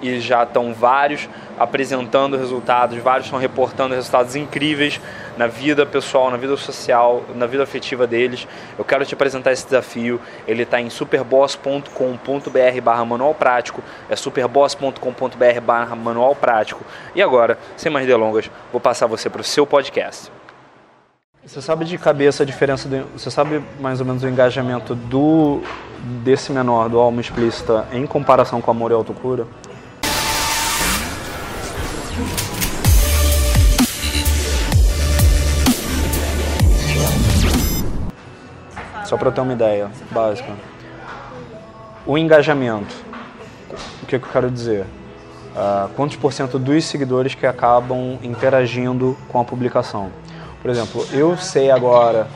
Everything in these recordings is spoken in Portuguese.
e já estão vários apresentando resultados, vários estão reportando resultados incríveis na vida pessoal, na vida social, na vida afetiva deles. Eu quero te apresentar esse desafio. Ele está em superboss.com.br barra manual prático. É superboss.com.br barra manual prático. E agora, sem mais delongas, vou passar você para o seu podcast. Você sabe de cabeça a diferença, do, você sabe mais ou menos o engajamento do desse menor, do alma explícita, em comparação com amor e autocura? Só para ter uma ideia básica. O engajamento. O que, que eu quero dizer? Uh, quantos por cento dos seguidores que acabam interagindo com a publicação? Por exemplo, eu sei agora,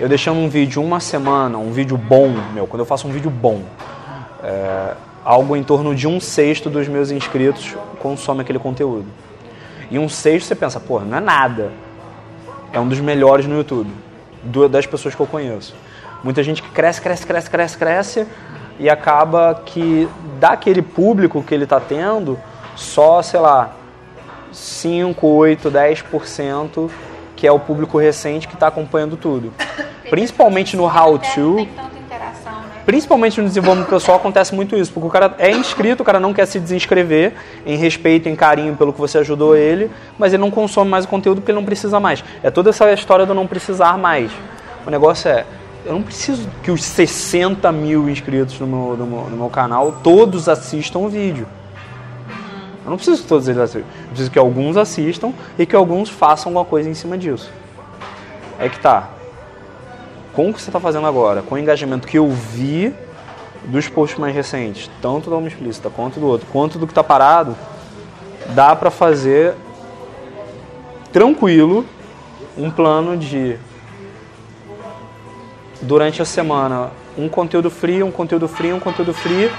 eu deixando um vídeo uma semana, um vídeo bom, meu, quando eu faço um vídeo bom, é, algo em torno de um sexto dos meus inscritos consome aquele conteúdo. E um sexto você pensa, pô, não é nada. É um dos melhores no YouTube, das pessoas que eu conheço. Muita gente que cresce, cresce, cresce, cresce, cresce e acaba que daquele público que ele está tendo, só, sei lá, 5, 8, 10% que é o público recente que está acompanhando tudo. Principalmente no how to. Né? Principalmente no desenvolvimento pessoal acontece muito isso, porque o cara é inscrito, o cara não quer se desinscrever em respeito, em carinho pelo que você ajudou ele, mas ele não consome mais o conteúdo porque ele não precisa mais. É toda essa história do não precisar mais. O negócio é, eu não preciso que os 60 mil inscritos no meu, no meu, no meu canal todos assistam o vídeo. Eu não preciso que todos eles assistam. Eu preciso que alguns assistam e que alguns façam alguma coisa em cima disso. É que tá. Com o que você está fazendo agora, com o engajamento que eu vi dos posts mais recentes, tanto da uma explícita quanto do outro, quanto do que está parado, dá para fazer tranquilo um plano de durante a semana um conteúdo free, um conteúdo free, um conteúdo free,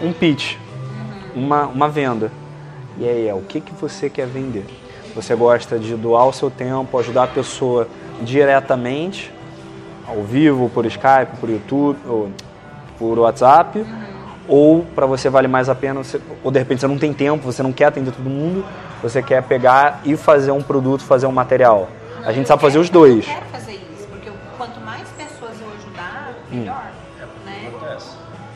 um pitch, uma, uma venda. E aí, é o que, que você quer vender? Você gosta de doar o seu tempo, ajudar a pessoa diretamente, ao vivo, por Skype, por YouTube, ou por WhatsApp, ou para você vale mais a pena, você, ou de repente você não tem tempo, você não quer atender todo mundo, você quer pegar e fazer um produto, fazer um material. A gente sabe fazer os dois. Eu quero fazer melhor, hum. né?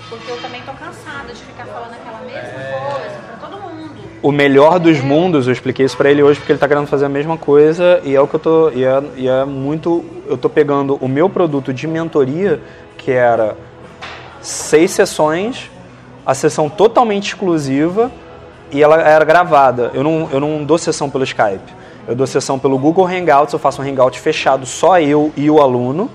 Porque eu também tô cansada de ficar falando aquela mesma é... coisa para todo mundo. O melhor dos é. mundos, eu expliquei isso para ele hoje porque ele tá querendo fazer a mesma coisa e é o que eu tô e é, e é muito, eu tô pegando o meu produto de mentoria que era seis sessões, a sessão totalmente exclusiva e ela era gravada. Eu não, eu não dou sessão pelo Skype. Eu dou sessão pelo Google Hangouts, eu faço um Hangout fechado, só eu e o aluno.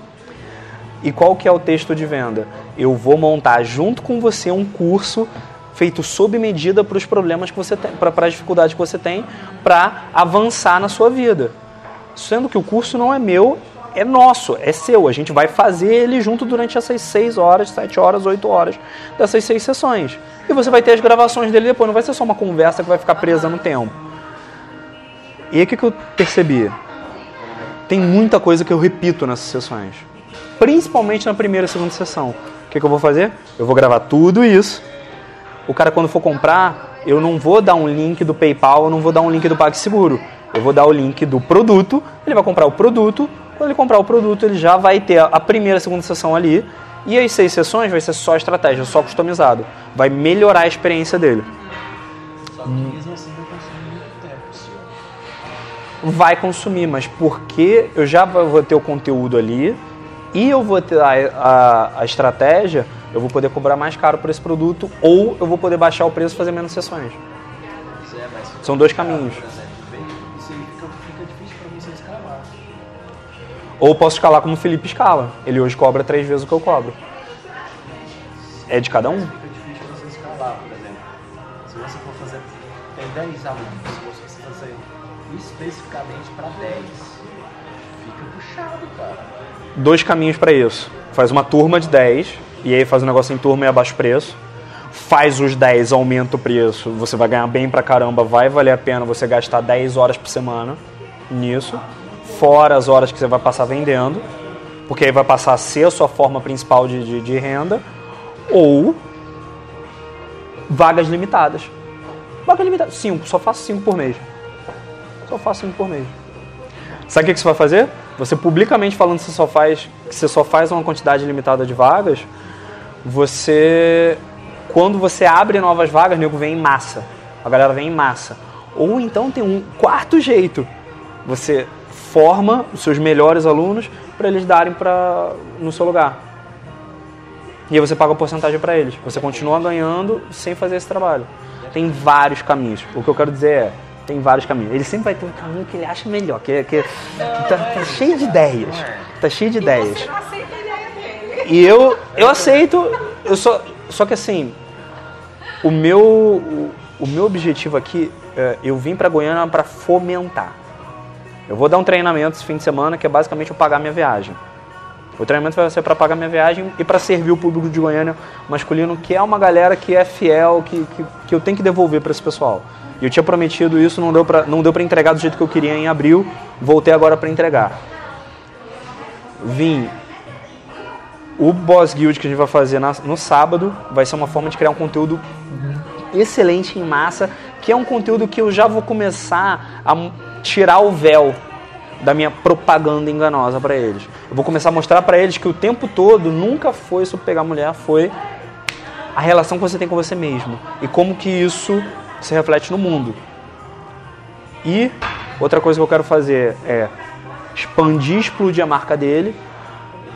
E qual que é o texto de venda? Eu vou montar junto com você um curso feito sob medida para os problemas que você tem, para as dificuldades que você tem, para avançar na sua vida. Sendo que o curso não é meu, é nosso, é seu. A gente vai fazer ele junto durante essas 6 horas, 7 horas, 8 horas dessas seis sessões. E você vai ter as gravações dele depois, não vai ser só uma conversa que vai ficar presa no tempo. E aí o que eu percebi? Tem muita coisa que eu repito nessas sessões principalmente na primeira e segunda sessão. O que, que eu vou fazer? Eu vou gravar tudo isso. O cara, quando for comprar, eu não vou dar um link do PayPal, eu não vou dar um link do PagSeguro. Eu vou dar o link do produto, ele vai comprar o produto. Quando ele comprar o produto, ele já vai ter a primeira e segunda sessão ali. E as seis sessões vai ser só estratégia, só customizado. Vai melhorar a experiência dele. Só que mesmo assim vai consumir muito tempo, senhor. Vai consumir, mas porque eu já vou ter o conteúdo ali e eu vou ter a, a, a estratégia, eu vou poder cobrar mais caro por esse produto ou eu vou poder baixar o preço e fazer menos sessões. São dois caminhos. Ou posso escalar como o Felipe escala. Ele hoje cobra três vezes o que eu cobro. É de cada um? Fica difícil você escalar, por exemplo. Se você for fazer, tem 10 alunos, se você fazer especificamente para 10, fica puxado, cara. Dois caminhos para isso. Faz uma turma de 10 e aí faz um negócio em turma e abaixa o preço. Faz os 10, aumenta o preço, você vai ganhar bem pra caramba, vai valer a pena você gastar 10 horas por semana nisso, fora as horas que você vai passar vendendo, porque aí vai passar a ser a sua forma principal de, de, de renda, ou vagas limitadas. Vagas limitadas, 5, só faço 5 por mês. Só faço 5 por mês. Sabe o que que você vai fazer? Você publicamente falando que você só faz, que você só faz uma quantidade limitada de vagas, você quando você abre novas vagas, o nego vem em massa. A galera vem em massa. Ou então tem um quarto jeito. Você forma os seus melhores alunos para eles darem para no seu lugar. E aí você paga a porcentagem para eles. Você continua ganhando sem fazer esse trabalho. Tem vários caminhos. O que eu quero dizer é, tem vários caminhos. Ele sempre vai ter um caminho que ele acha melhor, que, que, que tá, tá cheio de ideias. Tá cheio de ideias. Você não aceita a ideia dele. E eu, eu aceito, eu só, só que assim, o meu, o, o meu objetivo aqui, é, eu vim para Goiânia para fomentar. Eu vou dar um treinamento esse fim de semana que é basicamente eu pagar minha viagem. O treinamento vai ser para pagar minha viagem e para servir o público de Goiânia masculino, que é uma galera que é fiel, que, que, que eu tenho que devolver para esse pessoal. E eu tinha prometido isso, não deu para não deu para entregar do jeito que eu queria em abril, voltei agora para entregar. Vim o Boss Guild que a gente vai fazer na- no sábado vai ser uma forma de criar um conteúdo excelente em massa, que é um conteúdo que eu já vou começar a tirar o véu da minha propaganda enganosa para eles. Eu vou começar a mostrar para eles que o tempo todo nunca foi sobre pegar mulher, foi a relação que você tem com você mesmo e como que isso se reflete no mundo. E outra coisa que eu quero fazer é expandir, explodir a marca dele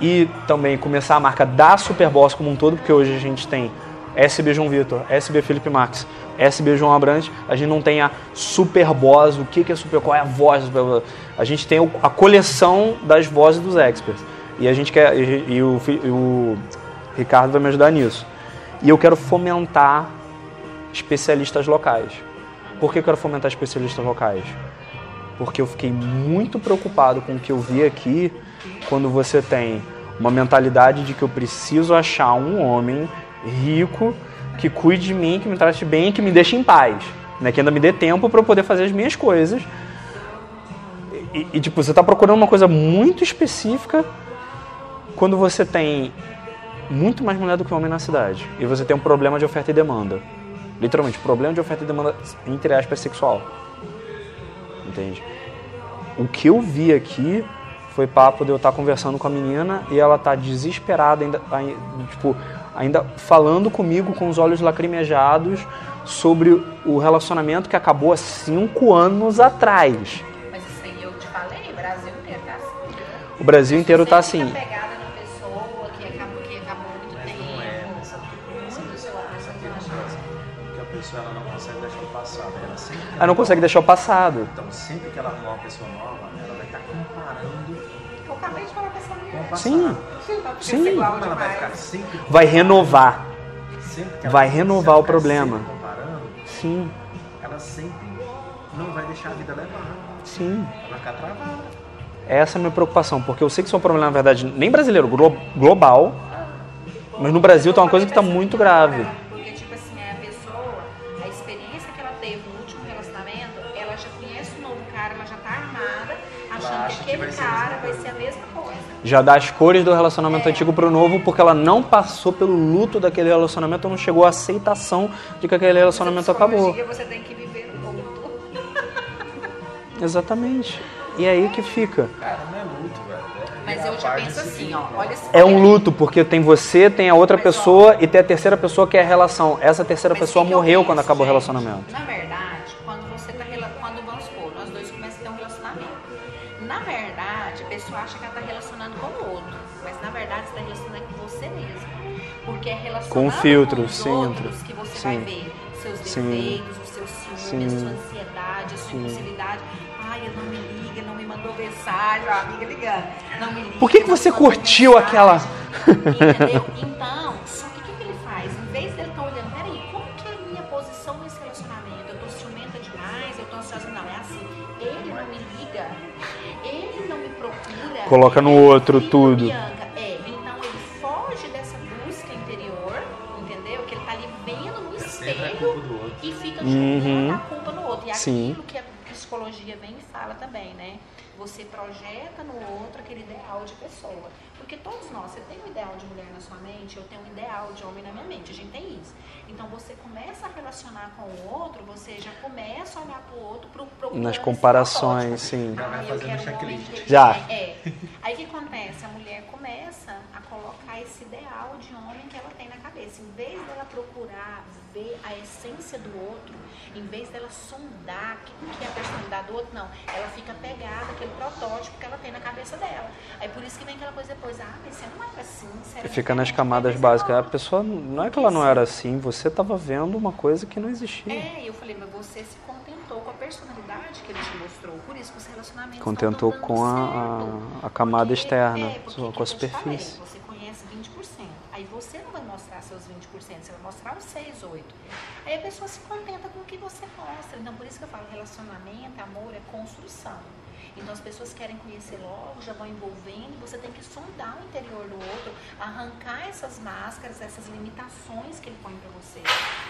e também começar a marca da Superboss como um todo, porque hoje a gente tem SB João Vitor, SB Felipe Max, SB João Abrantes, a gente não tem a Superboss, o que que é Super, qual é a voz, a gente tem a coleção das vozes dos experts, e a gente quer, e, e o, e o Ricardo vai me ajudar nisso, e eu quero fomentar especialistas locais. Por que eu quero fomentar especialistas locais? porque eu fiquei muito preocupado com o que eu vi aqui quando você tem uma mentalidade de que eu preciso achar um homem rico que cuide de mim, que me trate bem, que me deixe em paz, né? que ainda me dê tempo para eu poder fazer as minhas coisas. E, e, tipo, você está procurando uma coisa muito específica quando você tem muito mais mulher do que homem na cidade e você tem um problema de oferta e demanda. Literalmente, problema de oferta e demanda, entre aspas, sexual entende? O que eu vi aqui foi papo de eu estar conversando com a menina e ela tá desesperada, ainda, ai- tipo, ainda falando comigo com os olhos lacrimejados sobre o relacionamento que acabou há cinco anos atrás. Mas isso aí eu te falei, Brasil inteiro tá assim. O Brasil inteiro tá assim. Ela Ela não consegue deixar o passado. Então, sempre que ela arrumar uma pessoa nova, ela vai estar comparando Eu acabei de falar com essa mulher. passado. Sim, Tá Sim. ela vai ficar sempre vai renovar. sempre vai renovar o problema. Sim, ela sempre não vai deixar a vida levar. sim. Ela vai ficar travada. Essa é a minha preocupação, porque eu sei que isso é um problema, na verdade, nem brasileiro, glo- global, mas no Brasil tá uma coisa que tá muito grave. Já dá as cores do relacionamento É. antigo pro novo, porque ela não passou pelo luto daquele relacionamento, não chegou à aceitação de que aquele relacionamento acabou. Você tem que viver o luto. Exatamente. E é aí que fica. Cara, não é muito, velho. É- Mas eu já penso assim, ó. Olha esse- É um olha- luto, porque tem você, tem a outra Mas, pessoa e tem a terceira pessoa que é a relação. Essa terceira pessoa morreu penso, quando acabou o relacionamento. Na verdade, Com filtro, com os sim, outros filtro. que você Sim. vai ver seus Sim. defeitos, os seus ciúmes, Sim. a sua ansiedade, a sua Sim. impulsividade. Ai, ele não me liga, não me mandou mensagem, a amiga ligando. Não me liga. Por que, que você me curtiu mensagem. aquela. Entendeu? Então, só que o que, que ele faz? Em vez dele estar olhando, peraí, como que é a minha posição nesse relacionamento? Eu tô ciumenta demais, eu tô ansiosa. Não, é assim. Ele não me liga, ele não me procura. Coloca no outro tudo. Bianca. Uhum. jogando a culpa no outro. E Sim. aquilo que a psicologia vem e fala também, né? Você projeta no outro aquele ideal de pessoa. Porque todos nós, você tem um ideal de mulher na sua mente, eu tenho um ideal de homem na minha mente, a gente tem isso. Então você começa a relacionar com o outro, você já começa a olhar pro outro, pro, procurando Nas comparações, sim. Ah, eu quero um homem. Já. É. Aí o que acontece? A mulher começa a colocar esse ideal de homem que ela tem na cabeça. Em vez dela procurar ver a essência do outro, em vez dela sondar o que, que é a personalidade do outro, não. Ela fica pegada àquele protótipo que ela tem na cabeça dela. Aí por isso que vem aquela coisa depois, ah, mas você não era assim, você era Fica nas diferente, camadas básicas. A pessoa não é que ela não era assim, você estava vendo uma coisa que não existia. É, e eu falei, mas você se contentou com a personalidade que ele te mostrou. Por isso que os relacionamentos Contentou com a, a, a camada Porque- externa, é, porque com a te falei, superfície. Você conhece 20%. Aí você não vai mostrar seus 20%, você vai mostrar os 6, 8. Aí a pessoa se contenta com o que você mostra. Então por isso que eu falo, relacionamento, amor é construção. Então as pessoas querem conhecer logo, já vão envolvendo, você tem que sondar o interior do outro, arrancar essas máscaras, essas limitações que ele põe pra você.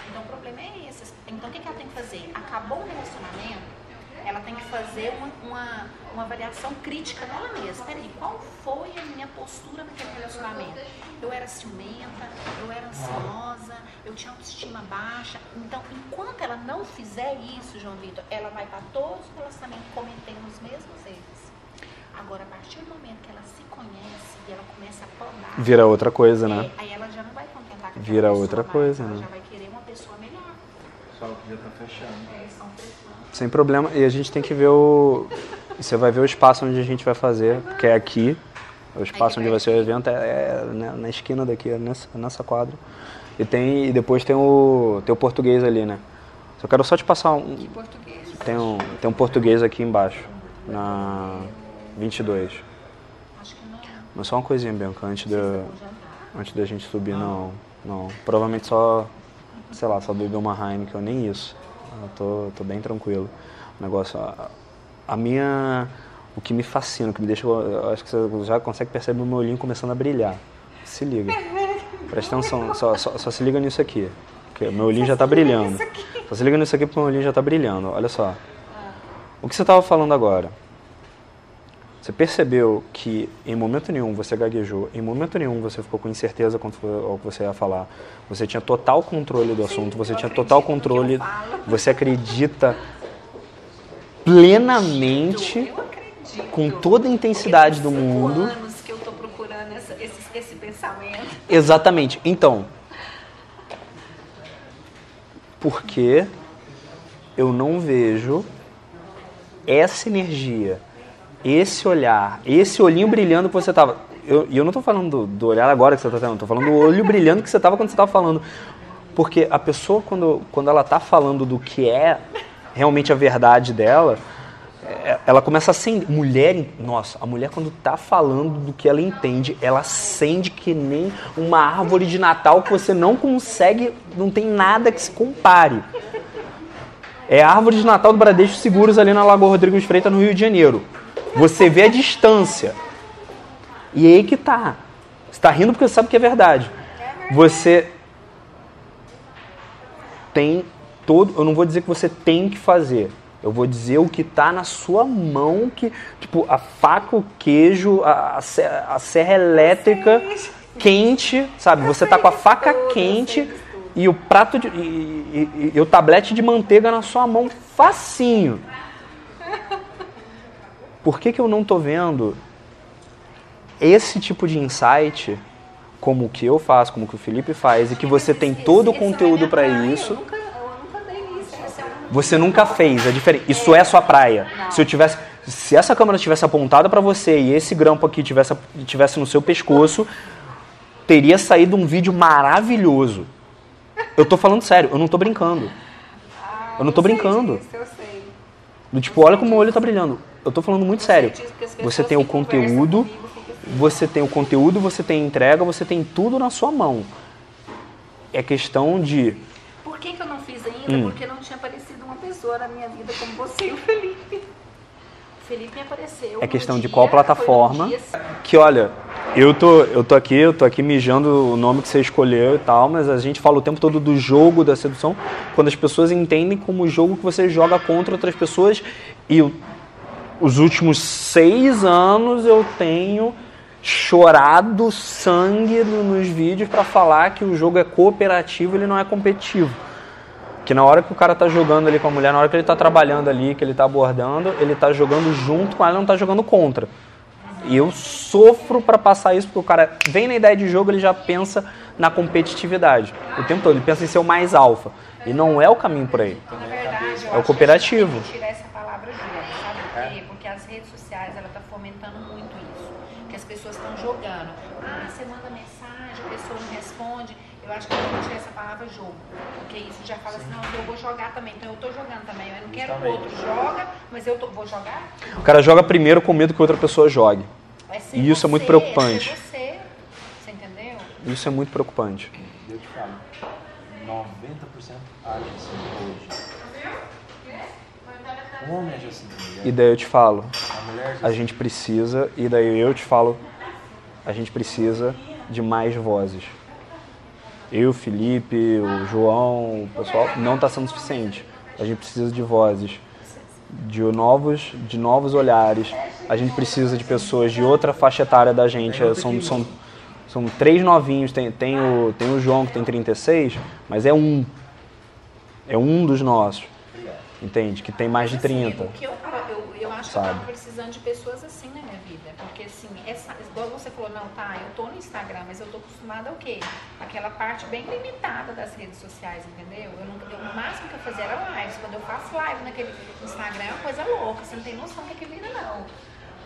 Então o problema é esse. Então o que que ela tem que fazer? Acabou o relacionamento, ela tem que fazer uma, uma, uma avaliação crítica dela mesma. Peraí, qual foi a minha postura naquele relacionamento? Eu era ciumenta, eu era ansiosa, eu tinha autoestima baixa. Então, enquanto ela não fizer isso, João Vitor, ela vai estar todos os relacionamentos cometendo os mesmos erros. Agora, a partir do momento que ela se conhece e ela começa a podar, Vira outra coisa, né? é, aí ela já não vai contentar com Vira outra mais, coisa, ela né? já vai querer uma pessoa melhor. Que já tá fechando. É, pessoas. Sem problema. E a gente tem que ver o. Você vai ver o espaço onde a gente vai fazer, porque é aqui. O espaço onde vai ser o evento é, é né, na esquina daqui, é nessa, nessa quadra. E, tem, e depois tem o, tem o português ali, né? Só quero só te passar um. Que português. Tem um, tem um português aqui embaixo, na 22. Acho que não. Mas só uma coisinha, Bianca, antes da, antes da gente subir, não. Não. Provavelmente só, sei lá, só beber uma Heineken, ou nem isso. Eu tô, tô bem tranquilo. O negócio, a, a minha. O que me fascina, o que me deixa. Eu acho que você já consegue perceber o meu olhinho começando a brilhar. Se liga. Presta atenção, só, só, só se liga nisso aqui. Porque o meu olhinho já tá brilhando. Só se liga nisso aqui porque o meu olhinho já tá brilhando. Olha só. O que você tava falando agora? Você percebeu que em momento nenhum você gaguejou, em momento nenhum você ficou com incerteza quanto ao que você ia falar. Você tinha total controle do assunto, você eu tinha total controle, você acredita plenamente, Eu acredito. com toda a intensidade do mundo. anos que eu tô procurando essa- esse, esse pensamento. Exatamente. Então, porque eu não vejo essa energia, esse olhar, esse olhinho brilhando que você tava. Eu- E eu, não tô falando do, do olhar agora que você tá tendo, tô falando do olho brilhando que você tava quando você tava falando. Porque a pessoa, quando, quando ela tá falando do que é realmente a verdade dela, é, ela começa a acender. Mulher, nossa, a mulher quando tá falando do que ela entende, ela acende que nem uma árvore de Natal que você não consegue, não tem nada que se compare. É a árvore de Natal do Bradesco Seguros ali na Lagoa Rodrigo de Freitas, no Rio de Janeiro. Você vê a distância. E aí que tá. Você tá rindo porque você sabe que é verdade. Você tem todo. Eu não vou dizer que você tem que fazer. Eu vou dizer o que tá na sua mão, que, tipo, a faca, o queijo, a, a se- a serra elétrica quente, sabe? Você tá com a faca quente e o prato de, e, e- e- e o tablete de manteiga na sua mão, facinho. Por que, que eu não tô vendo esse tipo de insight, como o que eu faço, como o que o Felipe faz, e que você tem todo o conteúdo para isso. Eu nunca, eu nunca dei isso. Esse é. Você nunca fez, é diferente. Isso é sua praia. Se eu tivesse, se essa câmera tivesse apontada para você e esse grampo aqui tivesse tivesse no seu pescoço, teria saído um vídeo maravilhoso. Eu tô falando sério, eu não tô brincando. Ah, Eu não tô brincando. disso, eu sei. Do tipo, olha como o meu olho tá brilhando. Eu tô falando muito sério. Você tem o conteúdo, comigo assim, você tem o conteúdo, você tem entrega, você tem tudo na sua mão. É questão de Por que, que eu não fiz ainda? Hum. Porque não tinha aparecido uma pessoa na minha vida como você e o Felipe. O Felipe me apareceu. É questão de dia, qual foi num plataforma. dia- que olha, eu tô, eu tô aqui, eu tô aqui mijando o nome que você escolheu e tal, mas a gente fala o tempo todo do jogo da sedução, quando as pessoas entendem como o jogo que você joga contra outras pessoas e o- os últimos seis anos eu tenho chorado sangue no- nos vídeos para falar que o jogo é cooperativo, ele não é competitivo. Que na hora que o cara tá jogando ali com a mulher, na hora que ele tá trabalhando ali, que ele tá abordando, ele tá jogando junto com ela, não tá jogando contra. E eu sofro para passar isso, porque o cara vem na ideia de jogo, ele já pensa na competitividade. O tempo todo, ele pensa em ser o mais alfa. E não é o caminho por aí. É o cooperativo. gente tem que tirar essa palavra jogo, sabe por quê? Porque as redes sociais, ela tá fomentando muito isso. Que as pessoas estão jogando. Ah, você manda mensagem, a pessoa não responde. Eu acho que tem que tirar essa palavra jogo. Porque isso já fala assim, não, eu vou jogar também. Então eu tô jogando também. Eu não quero que o outro joga, mas eu tô, vou jogar. O cara joga primeiro com medo que outra pessoa jogue. É E isso é muito você, preocupante. É você. Você entendeu? Isso é muito preocupante. Eu te falo, 90% age assim hoje. O homem age assim, mulher. E daí eu te falo, a assim. gente precisa, e daí eu te falo, a gente precisa de mais vozes. Eu, Felipe, o João, o pessoal, não está sendo suficiente. A gente precisa de vozes, de novos, de novos olhares. A gente precisa de pessoas de outra faixa etária da gente. São, são, são três novinhos. Tem, tem, o, tem o João que tem 36, mas é um. É um dos nossos. Entende? Que tem mais de Assim, 30. Acho Sabe? que eu tava precisando de pessoas assim na minha vida. Porque assim, essa, igual você falou, não, tá, eu tô no Instagram, mas eu tô acostumada ao quê? Aquela parte bem limitada das redes sociais, entendeu? Eu não, eu, o máximo que eu fazia era lives. Quando eu faço live naquele Instagram é uma coisa louca, você não tem noção do que é que vira, não.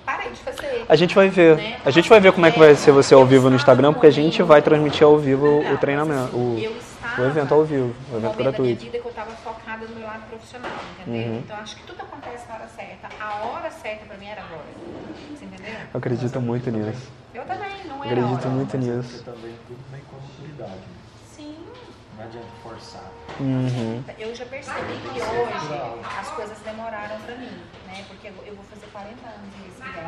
Parei de fazer. A gente vai ver. né? A gente vai ver como é que vai ser você ao vivo no Instagram, porque a gente vai transmitir ao vivo o treinamento, o, o evento ao vivo, o evento momento da minha gratuito. vida que eu estava focada no meu lado profissional, entendeu? Uhum. Então acho que tudo acontece na hora certa. A hora certa pra mim era agora. Você entendeu? Eu acredito muito nisso. Eu também, não era Acredito hora. muito nisso. Também tudo vem com maturidade. né? Sim. Não adianta forçar. Uhum. Eu já percebi que hoje as coisas demoraram pra mim, né? Porque eu vou fazer 40 anos mês que vem.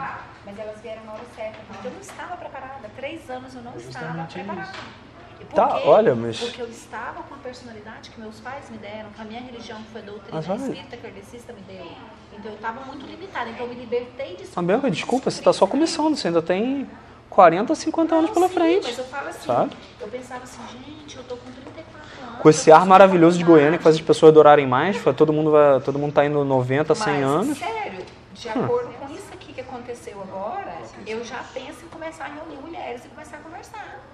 Mas elas vieram na hora certa, porque eu não estava preparada. Três anos eu não estava justamente preparada. E por Tá, olha, mas- Porque eu estava com a personalidade que meus pais me deram, que a minha religião que foi doutrina Mas espírita kardecista me deu. Então eu estava muito limitada. Então eu me libertei disso. Ah, Bianca, desculpa, você está só começando, você ainda tem 40, 50 anos pela Sim, frente. Mas eu falo assim, sabe? eu pensava assim, gente, eu tô com 34 anos. Com esse ar maravilhoso de Goiânia que faz as pessoas adorarem mais, todo mundo, vai, todo mundo tá indo 90, 100 Mas, anos. sério, de acordo com isso aqui que aconteceu agora, eu já penso em começar a reunir mulheres e começar a conversar.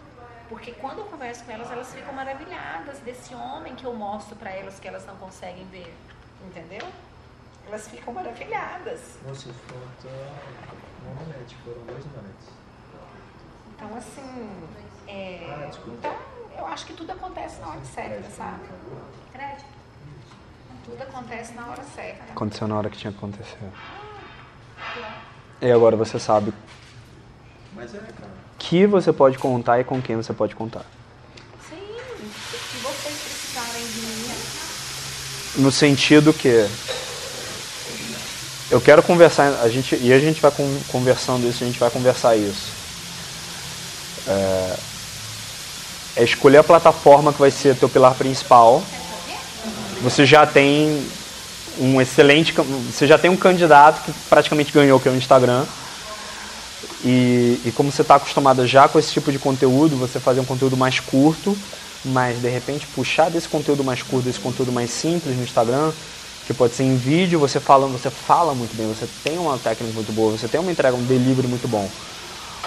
Porque quando eu converso com elas, elas ficam maravilhadas desse homem que eu mostro pra elas que elas não conseguem ver. Entendeu? Elas ficam maravilhadas. Nossa, falta uma manete, foram dois manetes. Então, assim, é, Ah, então eu acho que tudo acontece na hora certa, sabe? Crédito. Tudo acontece na hora certa. Aconteceu na hora que tinha que acontecer. E agora você sabe Mas é, cara. que você pode contar e com quem você pode contar. Sim, se vocês precisarem de mim, No sentido que eu quero conversar, a gente, e a gente vai con- conversando isso, a gente vai conversar isso. É, é escolher a plataforma que vai ser teu pilar principal. Você já tem um excelente, você já tem um candidato que praticamente ganhou, que é o Instagram. E, e como você está acostumado já com esse tipo de conteúdo, você fazer um conteúdo mais curto, mas de repente puxar desse conteúdo mais curto, desse conteúdo mais simples no Instagram, que pode ser em vídeo, você falando, você fala muito bem, você tem uma técnica muito boa, você tem uma entrega, um delivery muito bom.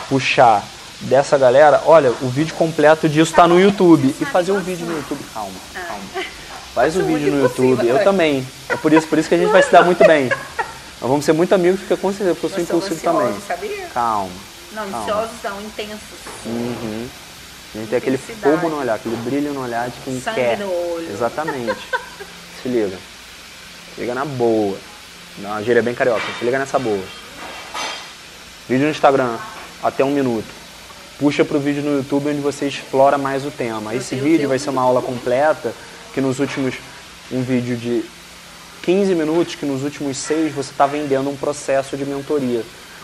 puxar dessa galera, olha, o vídeo completo disso está no YouTube. E fazer um vídeo no YouTube, calma, calma. Faz o um vídeo no YouTube, eu também. É por isso, por isso que a gente vai se dar muito bem. Nós vamos ser muito amigos, porque com certeza eu sou impulsivo também. Sabia? Calma. Não, ansiosos não, intensos. Uhum. A gente tem aquele fogo no olhar, aquele brilho no olhar de quem Sangue quer. no olho. Exatamente. se liga. Se liga na boa. Não, a gíria é bem carioca. Se liga nessa boa. Vídeo no Instagram, até um minuto. Puxa pro vídeo no YouTube onde você explora mais o tema. Esse vídeo vai ser uma aula completa, que nos últimos. Um vídeo de 15 minutos, que nos últimos seis você está vendendo um processo de mentoria,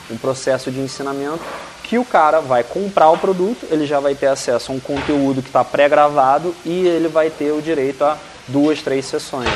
um processo de ensinamento que o cara vai comprar o produto, ele já vai ter acesso a um conteúdo que está pré-gravado e ele vai ter o direito a duas, três sessões.